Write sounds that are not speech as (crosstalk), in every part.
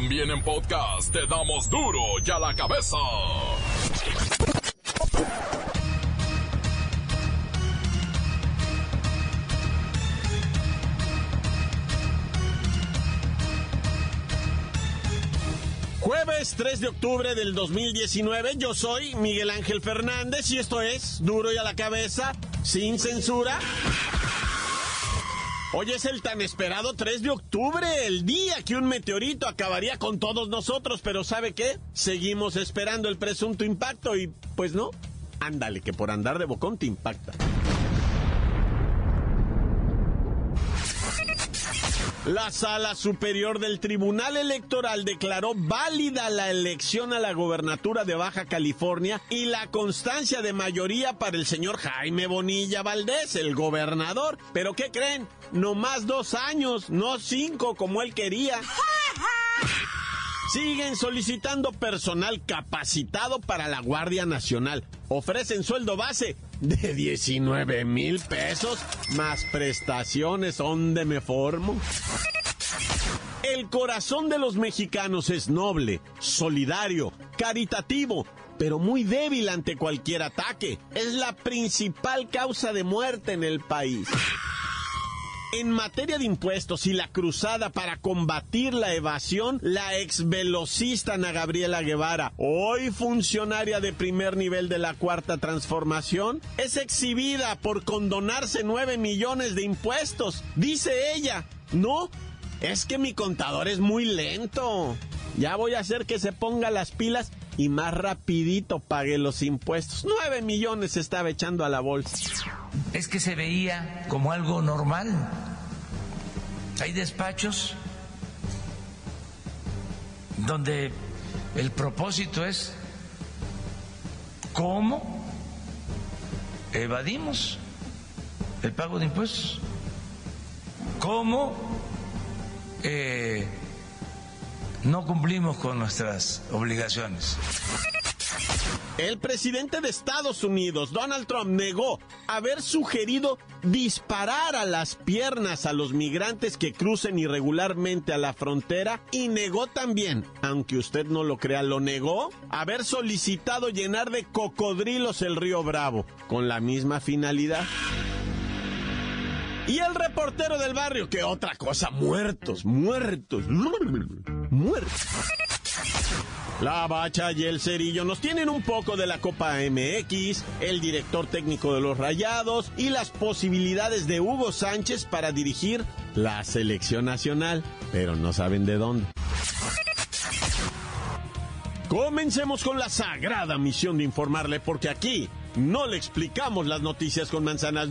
También en podcast te damos duro y a la cabeza. Jueves 3 de octubre del 2019, yo soy Miguel Ángel Fernández y esto es Duro y a la cabeza, sin censura. Hoy es el tan esperado 3 de octubre, el día que un meteorito acabaría con todos nosotros, pero ¿sabe qué? Seguimos esperando el presunto impacto y pues no, ándale que por andar de bocón te impacta. La Sala Superior del Tribunal Electoral declaró válida la elección a la gobernatura de Baja California y la constancia de mayoría para el señor Jaime Bonilla Valdés, el gobernador. ¿Pero qué creen? No más dos años, no cinco como él quería. (laughs) Siguen solicitando personal capacitado para la Guardia Nacional. Ofrecen sueldo base de 19 mil pesos más prestaciones. ¿Dónde me formo? El corazón de los mexicanos es noble, solidario, caritativo, pero muy débil ante cualquier ataque. Es la principal causa de muerte en el país. En materia de impuestos y la cruzada para combatir la evasión, la ex velocista Ana Gabriela Guevara, hoy funcionaria de primer nivel de la Cuarta Transformación, es exhibida por condonarse 9 millones de impuestos. Dice ella, no, es que mi contador es muy lento. Ya voy a hacer que se ponga las pilas y más rapidito pague los impuestos. 9 millones se estaba echando a la bolsa es que se veía como algo normal. Hay despachos donde el propósito es cómo evadimos el pago de impuestos, cómo eh, no cumplimos con nuestras obligaciones. El presidente de Estados Unidos, Donald Trump, negó haber sugerido disparar a las piernas a los migrantes que crucen irregularmente a la frontera y negó también, aunque usted no lo crea, lo negó, haber solicitado llenar de cocodrilos el río Bravo, con la misma finalidad. Y el reportero del barrio, que otra cosa, muertos, muertos, muertos. La Bacha y el Cerillo nos tienen un poco de la Copa MX, el director técnico de los Rayados y las posibilidades de Hugo Sánchez para dirigir la selección nacional, pero no saben de dónde. Comencemos con la sagrada misión de informarle, porque aquí no le explicamos las noticias con manzanas,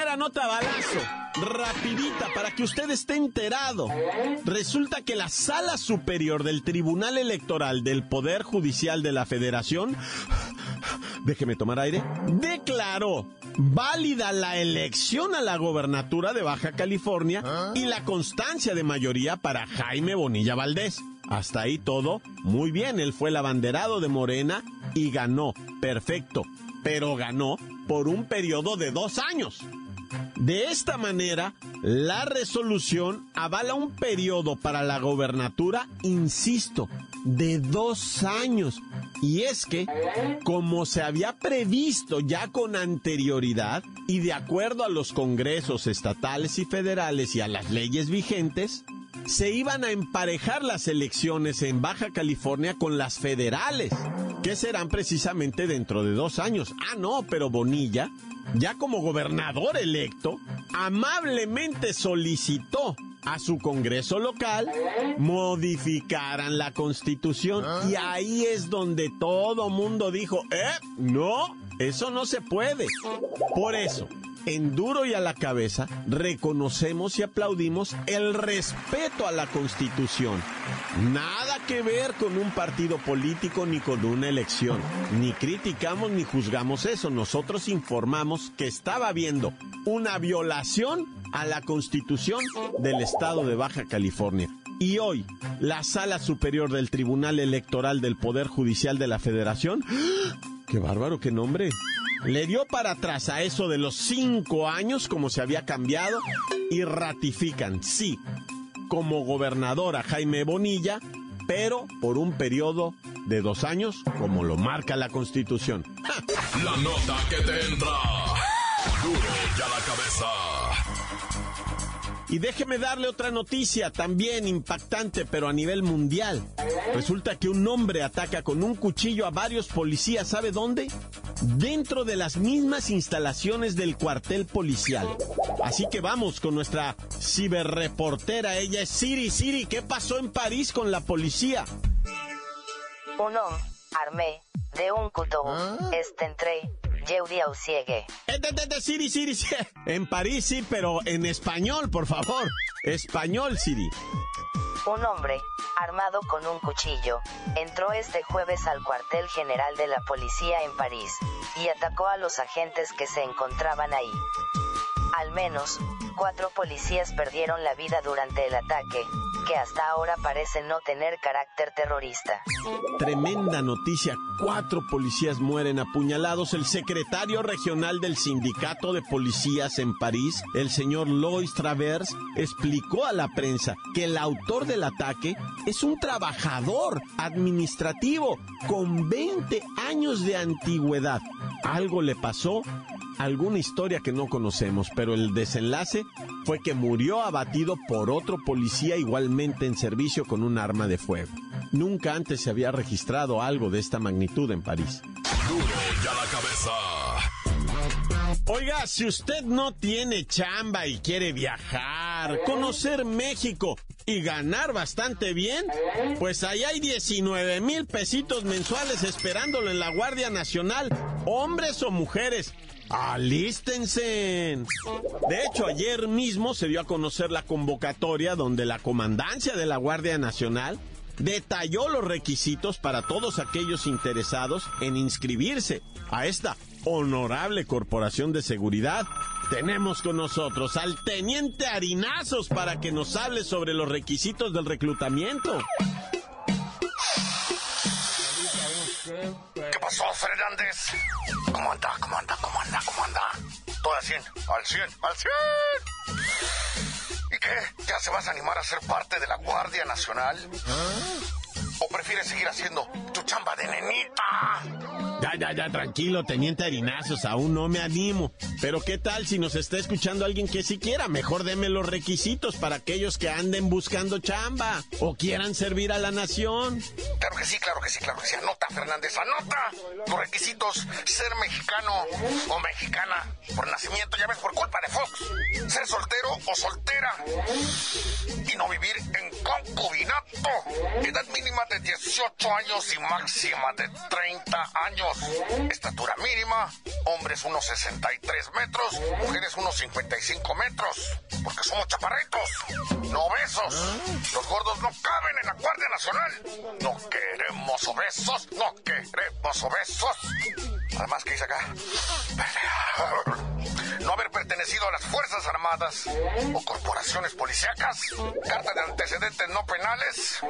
Primera nota balazo, rapidita, para que usted esté enterado. Resulta que la Sala Superior del Tribunal Electoral del Poder Judicial de la Federación, déjeme tomar aire, declaró válida la elección a la gobernatura de Baja California y la constancia de mayoría para Jaime Bonilla Valdés. Hasta ahí todo muy bien, él fue el abanderado de Morena y ganó, perfecto, pero ganó por un periodo de dos años. De esta manera, la resolución avala un periodo para la gobernatura, insisto, de dos años. Y es que, como se había previsto ya con anterioridad y de acuerdo a los congresos estatales y federales y a las leyes vigentes, se iban a emparejar las elecciones en Baja California con las federales, que serán precisamente dentro de dos años. Ah, no, pero Bonilla ya como gobernador electo, amablemente solicitó a su Congreso local modificaran la constitución ah. y ahí es donde todo mundo dijo, eh, no, eso no se puede. Por eso, en duro y a la cabeza, reconocemos y aplaudimos el respeto a la Constitución. Nada que ver con un partido político ni con una elección. Ni criticamos ni juzgamos eso. Nosotros informamos que estaba habiendo una violación a la Constitución del Estado de Baja California. Y hoy, la Sala Superior del Tribunal Electoral del Poder Judicial de la Federación, ¡ah! ¡qué bárbaro, qué nombre! Le dio para atrás a eso de los cinco años como se había cambiado y ratifican, sí, como gobernadora Jaime Bonilla, pero por un periodo de dos años como lo marca la Constitución. La nota que te entra. Duro ya la cabeza. Y déjeme darle otra noticia, también impactante, pero a nivel mundial. Resulta que un hombre ataca con un cuchillo a varios policías, ¿sabe dónde? Dentro de las mismas instalaciones del cuartel policial. Así que vamos con nuestra ciberreportera, ella es Siri. Siri, ¿qué pasó en París con la policía? Un hombre armé de un couteau ¿Ah? este entré Yeudi Ausiege. Eh, Siri, Siri. En París sí, pero en español, por favor. Español, Siri. Un hombre, armado con un cuchillo, entró este jueves al cuartel general de la policía en París, y atacó a los agentes que se encontraban ahí. Al menos, cuatro policías perdieron la vida durante el ataque, que hasta ahora parece no tener carácter terrorista. Tremenda noticia. Cuatro policías mueren apuñalados. El secretario regional del sindicato de policías en París, el señor Lois Travers, explicó a la prensa que el autor del ataque es un trabajador administrativo con 20 años de antigüedad. Algo le pasó alguna historia que no conocemos, pero el desenlace fue que murió abatido por otro policía igualmente en servicio con un arma de fuego. Nunca antes se había registrado algo de esta magnitud en París. Oiga, si usted no tiene chamba y quiere viajar, conocer México y ganar bastante bien, pues ahí hay 19 mil pesitos mensuales esperándolo en la Guardia Nacional, hombres o mujeres. ¡Alístense! De hecho, ayer mismo se dio a conocer la convocatoria donde la comandancia de la Guardia Nacional detalló los requisitos para todos aquellos interesados en inscribirse a esta honorable corporación de seguridad. Tenemos con nosotros al teniente Harinazos para que nos hable sobre los requisitos del reclutamiento. ¿Qué pasó, Fernández? ¿Cómo anda? ¿Cómo anda? ¿Cómo anda? ¿Cómo anda? Todo al 100, al 100, al 100. ¿Y qué? ¿Ya se vas a animar a ser parte de la Guardia Nacional? ¿O prefieres seguir haciendo tu chamba de nenita? Ya, ya, ya, tranquilo, teniente Harinazos, aún no me animo. Pero ¿qué tal si nos está escuchando alguien que sí quiera? Mejor deme los requisitos para aquellos que anden buscando chamba o quieran servir a la nación. Claro que sí, claro que sí, claro que sí. Anota, Fernández, anota. Los requisitos, ser mexicano o mexicana por nacimiento, ya ves, por culpa de Fox. Ser soltero o soltera. Y no vivir en concubinato. Edad mínima de 18 años y máxima de 30 años. Estatura mínima, hombres unos 63 metros, mujeres unos 55 metros. Porque somos chaparritos, no obesos. Los gordos no caben en la Guardia Nacional. No queremos obesos, no queremos obesos. Además, ¿qué dice acá? No haber pertenecido a las Fuerzas Armadas o corporaciones policíacas. Carta de antecedentes no penales.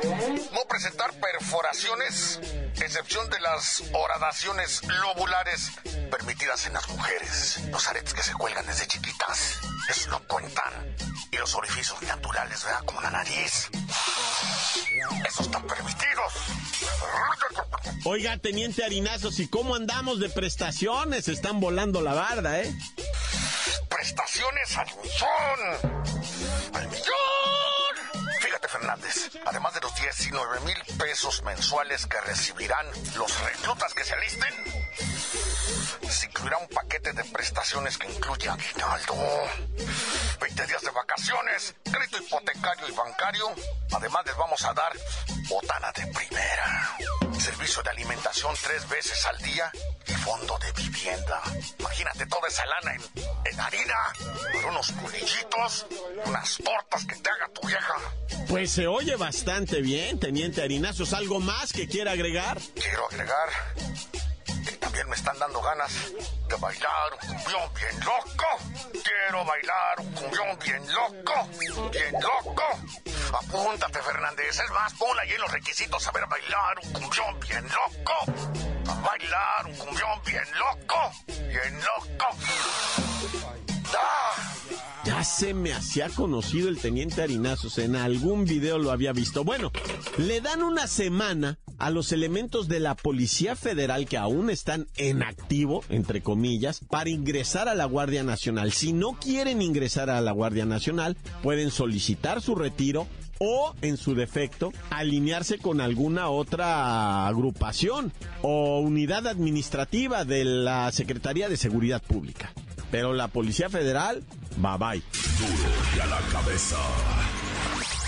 No presentar perforaciones, excepción de las horadaciones lobulares permitidas en las mujeres. Los aretes que se cuelgan desde chiquitas. Eso no cuentan. Y los orificios naturales, ¿verdad? Como la nariz. Esos están permitidos. Oiga, teniente Harinazos, ¿y cómo andamos de prestaciones? Están volando la barda, ¿eh? prestaciones al millón. ¡Al millón! Fíjate, Fernández, además de los 19 mil pesos mensuales que recibirán los reclutas que se alisten, incluirá un paquete de prestaciones que incluye aguinaldo, 20 días de vacaciones, crédito hipotecario y bancario. Además, les vamos a dar botana de primera. servicio de alimentación tres veces al día y fondo de vivienda. Imagínate toda esa lana en, harina, por unos culillitos, unas tortas que te haga tu vieja. Pues se oye bastante bien, Teniente Harinazos. ¿Algo más que quiera agregar? Quiero agregar también me están dando ganas de bailar un cumbión bien loco. Quiero bailar un cumbión bien loco, bien loco. Apúntate, Fernández. Es más, ponla ahí en los requisitos saber bailar un cumbión bien loco. Bailar un cumbión bien loco, bien loco. Ya se me hacía conocido el teniente Harinazos, en algún video lo había visto. Bueno, le dan una semana a los elementos de la Policía Federal que aún están en activo, entre comillas, para ingresar a la Guardia Nacional. Si no quieren ingresar a la Guardia Nacional, pueden solicitar su retiro o, en su defecto, alinearse con alguna otra agrupación o unidad administrativa de la Secretaría de Seguridad Pública. Pero la Policía Federal, bye bye. Duro y a la cabeza.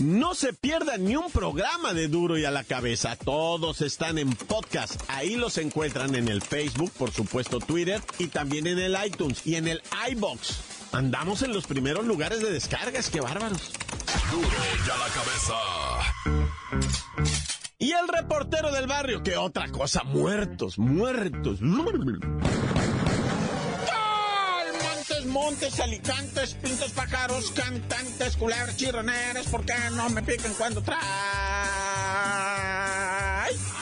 No se pierdan ni un programa de Duro y a la cabeza. Todos están en podcast. Ahí los encuentran en el Facebook, por supuesto Twitter y también en el iTunes y en el iBox. Andamos en los primeros lugares de descargas, qué bárbaros. Duro y a la cabeza. Y el reportero del barrio, que otra cosa, muertos, muertos. Montes, alicantes, pintos, pájaros, cantantes, culebras, chirroneras, ¿por qué no me pican cuando trae?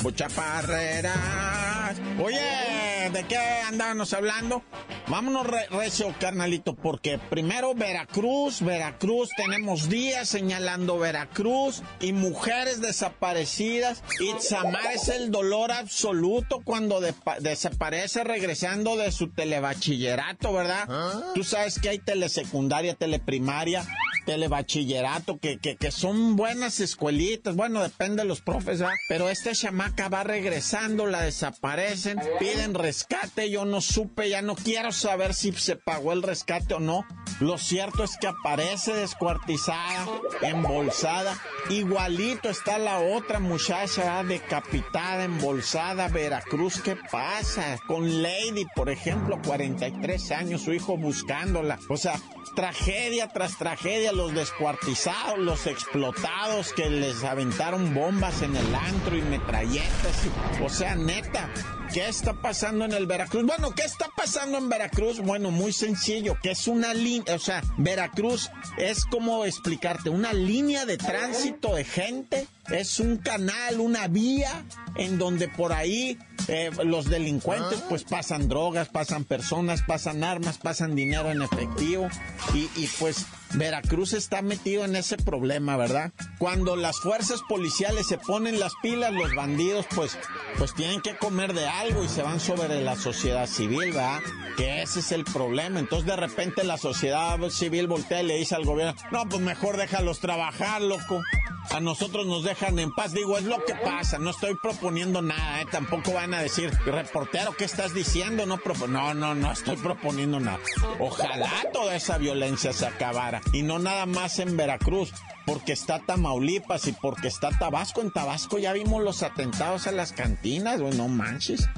Buchaparreras. Oye, ¿de qué andábamos hablando? Vámonos recio, carnalito, porque primero Veracruz, Veracruz, tenemos días señalando Veracruz y mujeres desaparecidas. Itzamar es el dolor absoluto cuando desaparece regresando de su telebachillerato, ¿verdad? ¿Ah? Tú sabes que hay telesecundaria, teleprimaria, telebachillerato, que, que, que son buenas escuelitas. Bueno, depende de los profes, ¿verdad? Pero esta chamaca va regresando, la desaparecen, piden rescate, yo no supe, ya no quiero saber si se pagó el rescate o no. Lo cierto es que aparece descuartizada, embolsada. Igualito está la otra muchacha decapitada, embolsada, Veracruz. ¿Qué pasa? Con Lady, por ejemplo, 43 años, su hijo buscándola. O sea, tragedia tras tragedia, los descuartizados, los explotados que les aventaron bombas en el antro y metralletas. O sea, neta, ¿Qué está pasando en el Veracruz? Bueno, ¿qué está pasando en Veracruz? Bueno, muy sencillo, que es una línea, o sea, Veracruz es como explicarte, una línea de tránsito de gente, es un canal, una vía en donde por ahí eh, los delincuentes pues pasan drogas, pasan personas, pasan armas, pasan dinero en efectivo y, y pues Veracruz está metido en ese problema, ¿verdad? Cuando las fuerzas policiales se ponen las pilas, los bandidos pues, pues tienen que comer de algo y se van sobre la sociedad civil, ¿verdad? Que ese es el problema. Entonces de repente la sociedad civil voltea y le dice al gobierno, no, pues mejor déjalos trabajar, loco a nosotros nos dejan en paz. Digo, es lo que pasa, no estoy proponiendo nada, ¿eh? tampoco van a decir, reportero, ¿qué estás diciendo? No, no, no, no estoy proponiendo nada. Ojalá toda esa violencia se acabara y no nada más en Veracruz, porque está Tamaulipas y porque está Tabasco. En Tabasco ya vimos los atentados a las cantinas, güey, no manches.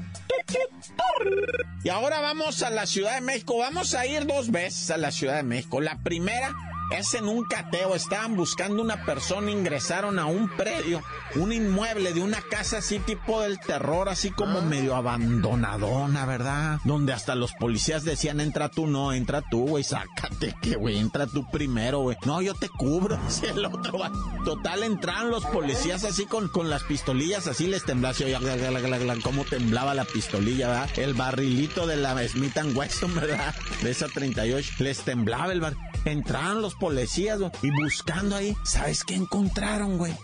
Y ahora vamos a la Ciudad de México. Vamos a ir dos veces a la Ciudad de México. La primera es en un cateo, estaban buscando una persona, ingresaron a un predio, un inmueble de una casa así tipo del terror, así como ah. medio abandonadona, ¿verdad? Donde hasta los policías decían, entra tú, no, entra tú, güey, sácate, que güey, entra tú primero, güey. No, yo te cubro, (laughs) si el otro va. Total, entraron los policías así con, con las pistolillas, así les temblaba, así, cómo temblaba la pistolilla, ¿verdad? El barrilito de la Smith Wesson, (laughs) ¿verdad? De esa 38, les temblaba el bar. Entraron los policías y buscando ahí, ¿sabes qué encontraron, güey?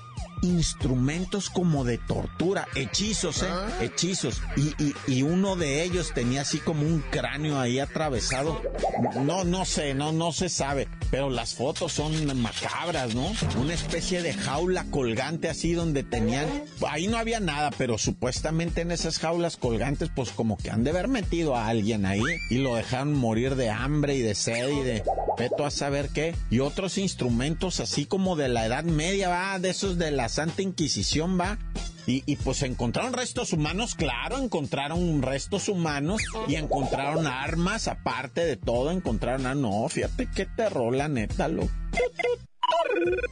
instrumentos como de tortura, hechizos, ¿eh? Ah. Hechizos. Y, y, y uno de ellos tenía así como un cráneo ahí atravesado. No, no sé, no, no se sabe. Pero las fotos son macabras, ¿no? Una especie de jaula colgante así donde tenían... Ahí no había nada, pero supuestamente en esas jaulas colgantes pues como que han de haber metido a alguien ahí y lo dejaron morir de hambre y de sed y de... A saber qué. Y otros instrumentos así como de la Edad Media, va, de esos de la Santa Inquisición, va. Y, y, pues encontraron restos humanos, claro, encontraron restos humanos y encontraron armas, aparte de todo, encontraron, ah, no, fíjate qué terror, la neta, lo.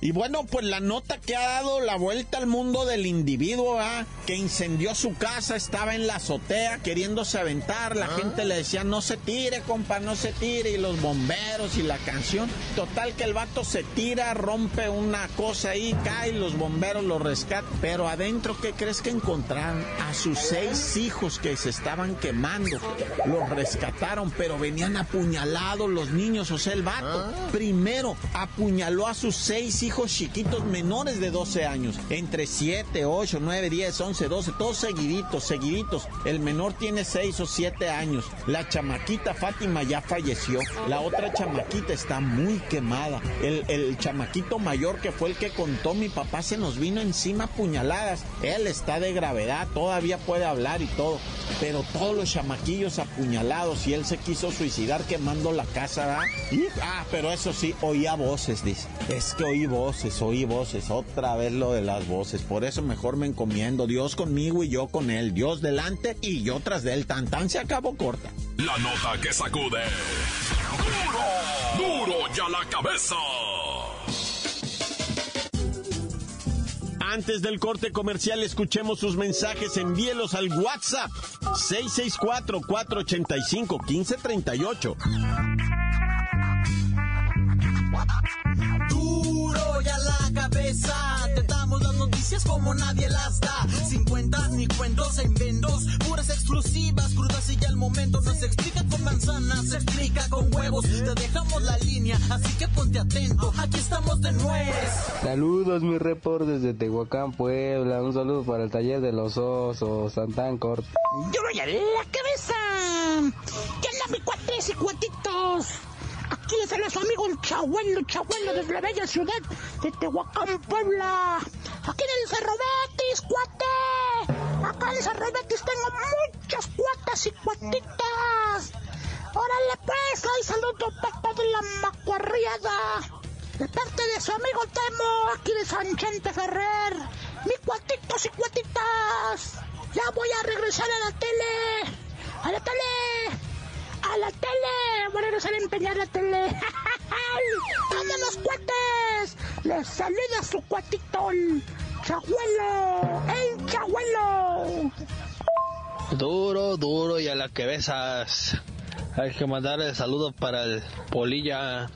Y bueno, pues la nota que ha dado la vuelta al mundo del individuo, ¿ah? que incendió su casa, estaba en la azotea queriéndose aventar, la gente le decía no se tire, compa, no se tire, y los bomberos y la canción. Total que el vato se tira, rompe una cosa ahí, cae, los bomberos lo rescatan, pero adentro, ¿qué crees que encontraron? A sus seis hijos que se estaban quemando, los rescataron, pero venían apuñalados los niños, o sea, el vato primero apuñaló a sus seis hijos chiquitos menores de 12 años, entre 7, 8, 9, 10, 11, 12, todos seguiditos, seguiditos. El menor tiene 6 o 7 años. La chamaquita Fátima ya falleció. La otra chamaquita está muy quemada. El, el chamaquito mayor que fue el que contó mi papá se nos vino encima puñaladas. Él está de gravedad, todavía puede hablar y todo. Pero todos los chamaquillos apuñalados y él se quiso suicidar quemando la casa, ¿verdad? Ah, pero eso sí, oía voces, dice. Que oí voces, oí voces, otra vez lo de las voces. Por eso mejor me encomiendo. Dios conmigo y yo con él. Dios delante y yo tras de él. Tan tan se acabó corta. La nota que sacude. ¡Duro! ¡Duro ya la cabeza! Antes del corte comercial, escuchemos sus mensajes. Envíelos al WhatsApp 664-485-1538. Noticias como nadie las da. Sin cuentas ni cuentos en vendos, puras exclusivas, crudas y ya el momento. No se explica con manzanas, se explica con huevos. Te dejamos la línea, así que ponte atento. Aquí estamos de nuez. Saludos, mi report desde Tehuacán, Puebla. Un saludo para el taller de los osos, Santán Corte. Duro ya la cabeza. ¿Qué onda, mi cuates y cuatitos? Aquí les habla su amigo el Chabuelo, Chabuelo desde la bella ciudad de Tehuacán, Puebla. Aquí en el Cerro Betis, cuate. Acá en el Cerro Betis tengo muchas cuatas y cuatitas. Órale pues, ahí saludo papá de la macuarriada. De parte de su amigo Temo, aquí de San Chente Ferrer. Mi cuatitos y cuatitas. Ya voy a regresar a la tele. A la tele a la tele. Voy a empeñar la tele. (laughs) ¡Todos los cuates! Les saluda su cuatito, el chabuelo. ¡El chabuelo! Duro, duro y a la que besas. Hay que mandarle saludos para el Polilla,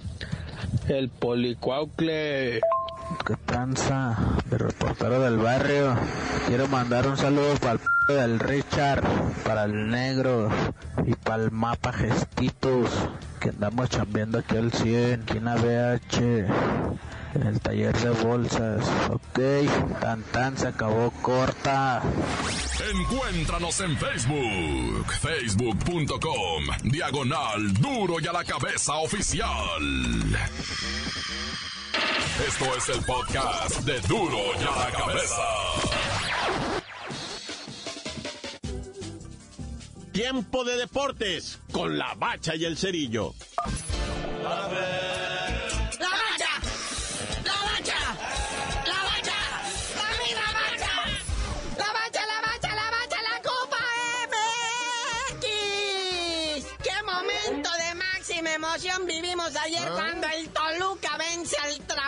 el Policuaucle. ¿Qué tranza? El reportero del barrio. Quiero mandar un saludo para el p del Richard, para el negro y para el mapa Gestitos. Que andamos chambeando aquí al 100, aquí en ABH, en el taller de bolsas. Ok, tan tan se acabó corta. Encuéntranos en Facebook, facebook.com, diagonal duro y a la cabeza oficial. Esto es el podcast de duro y a la cabeza. Tiempo de deportes con la bacha y el cerillo. ¡La bacha! ¡La bacha! ¡La bacha! ¡Mami, la bacha! ¡La bacha, la bacha, la bacha, la Copa MX! ¡Qué momento de máxima emoción vivimos ayer cuando Toluca vence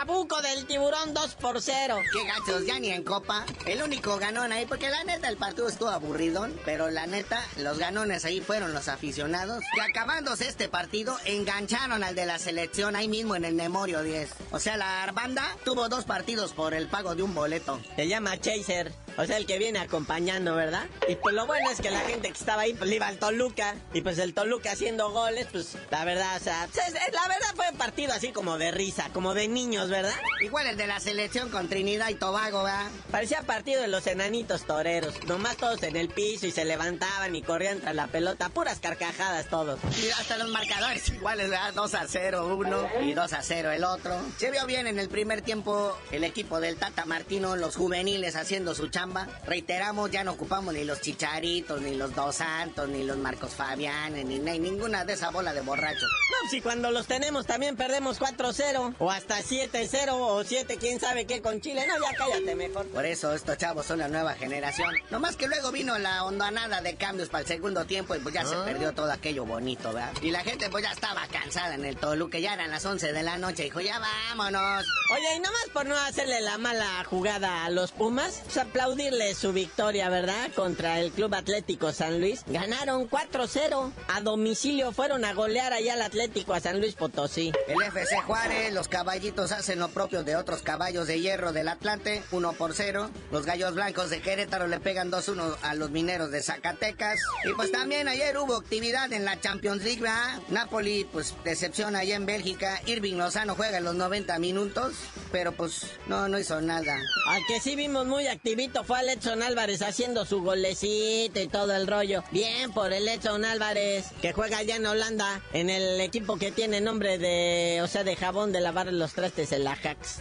al Trabuco del Tiburón 2 por 0! Qué gachos, ya ni en copa. El único ganón ahí, porque la neta el partido estuvo aburridón, pero la neta, los ganones ahí fueron los aficionados. Y acabándose este partido, engancharon al de la selección ahí mismo en el Memorio 10. O sea, la banda tuvo dos partidos por el pago de un boleto. Se llama Chaser, o sea, el que viene acompañando, ¿verdad? Y pues lo bueno es que la gente que estaba ahí, pues le iba al Toluca. Y pues el Toluca haciendo goles, pues la verdad, o sea, pues, es- la verdad fue un partido así como de risa, como de niños, ¿verdad? Igual el de la selección con Trinidad y Tobago, ¿verdad? Parecía partido de los enanitos toreros. Nomás todos en el piso y se levantaban y corrían tras la pelota. Puras carcajadas todos. Y hasta los marcadores iguales, ¿verdad? 2 a 0 uno y 2 a 0 el otro. Se vio bien en el primer tiempo el equipo del Tata Martino, los juveniles haciendo su chamba. Reiteramos, ya no ocupamos ni los Chicharitos, ni los Dos Santos, ni los Marcos Fabianes, ni, ni ninguna de esa bola de borrachos. No, si cuando los tenemos también perdemos 4-0 o hasta 7-0 o 7, quién sabe qué con Chile. No, ya cállate mejor. Por eso estos chavos son la nueva generación. Nomás que luego vino la hondanada de cambios para el segundo tiempo y pues ya se perdió todo aquello bonito, ¿verdad? Y la gente pues ya estaba cansada en el Toluca, ya eran las 11 de la noche, dijo, ya vámonos. Oye, y nomás por no hacerle la mala jugada a los Pumas, pues aplaudirle su victoria, ¿verdad? Contra el Club Atlético San Luis. Ganaron 4-0. A domicilio fueron a golear allá al Atlético a San Luis Potosí. El FC Juárez, los caballitos hacen lo propio de otros caballos de hierro del Atlante, 1 por 0. Los gallos blancos de Querétaro le pegan 2-1 a los mineros de Zacatecas. Y pues también ayer hubo actividad en la Champions League, ¿verdad? Napoli, pues decepción allá en Bélgica. Irving Lozano juega en los 90 minutos, pero pues no, no hizo nada. Al que sí vimos muy activito fue al Edson Álvarez haciendo su golecito y todo el rollo. Bien por el Edson Álvarez, que juega allá en Holanda, en el equipo que tiene nombre de, o sea, de jabón de lavar los trastes, el Ajax.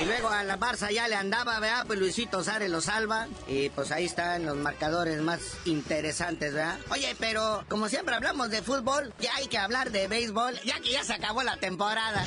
Y luego a la Barça ya le andaba, ¿verdad? Pues Luisito Sare lo salva. Y pues ahí están los marcadores más interesantes, ¿verdad? Oye, pero como siempre hablamos de fútbol, ya hay que hablar de béisbol, ya que ya se acabó la temporada.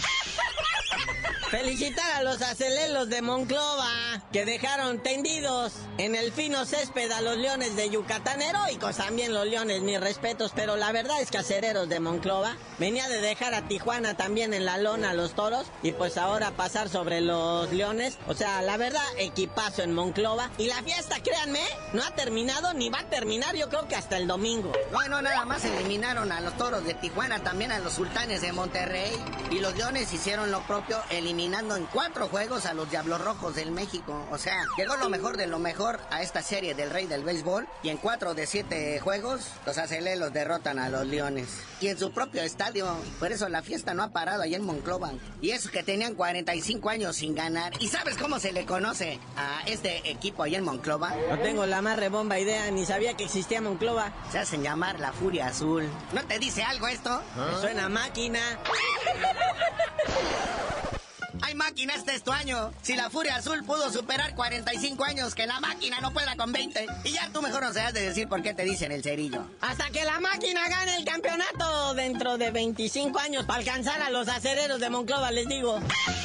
Felicitar a los acelelos de Monclova, que dejaron tendidos en el fino césped a los leones de Yucatán. Heroicos también los leones, mis respetos, pero la verdad es que acereros de Monclova venía de dejar a Tijuana también en la lona a los toros y pues ahora pasar sobre los leones. O sea, la verdad, equipazo en Monclova. Y la fiesta, créanme, no ha terminado ni va a terminar, yo creo que hasta el domingo. Bueno, nada más eliminaron a los toros de Tijuana, también a los sultanes de Monterrey. Y los leones hicieron lo propio, eliminando en cuatro juegos a los Diablos Rojos del México. O sea, llegó lo mejor de lo mejor a esta serie del Rey del Béisbol. Y en cuatro de siete juegos, los acelelos derrotan a los leones. Y en su propio estadio. Por eso la fiesta no ha parado ahí en Monclova. Y eso que tenían 45 años sin ganar. ¿Y sabes cómo se le conoce a este equipo ahí en Monclova? No tengo la más rebomba idea, ni sabía que existía Monclova. Se hacen llamar la Furia Azul. ¿No te dice algo esto? Me suena a máquina. (laughs) Máquina este es tu año. Si la Furia Azul pudo superar 45 años, que la máquina no pueda con 20. Y ya tú mejor no seas de decir por qué te dicen el cerillo. Hasta que la máquina gane el campeonato dentro de 25 años para alcanzar a los acereros de Monclova, les digo. ¡La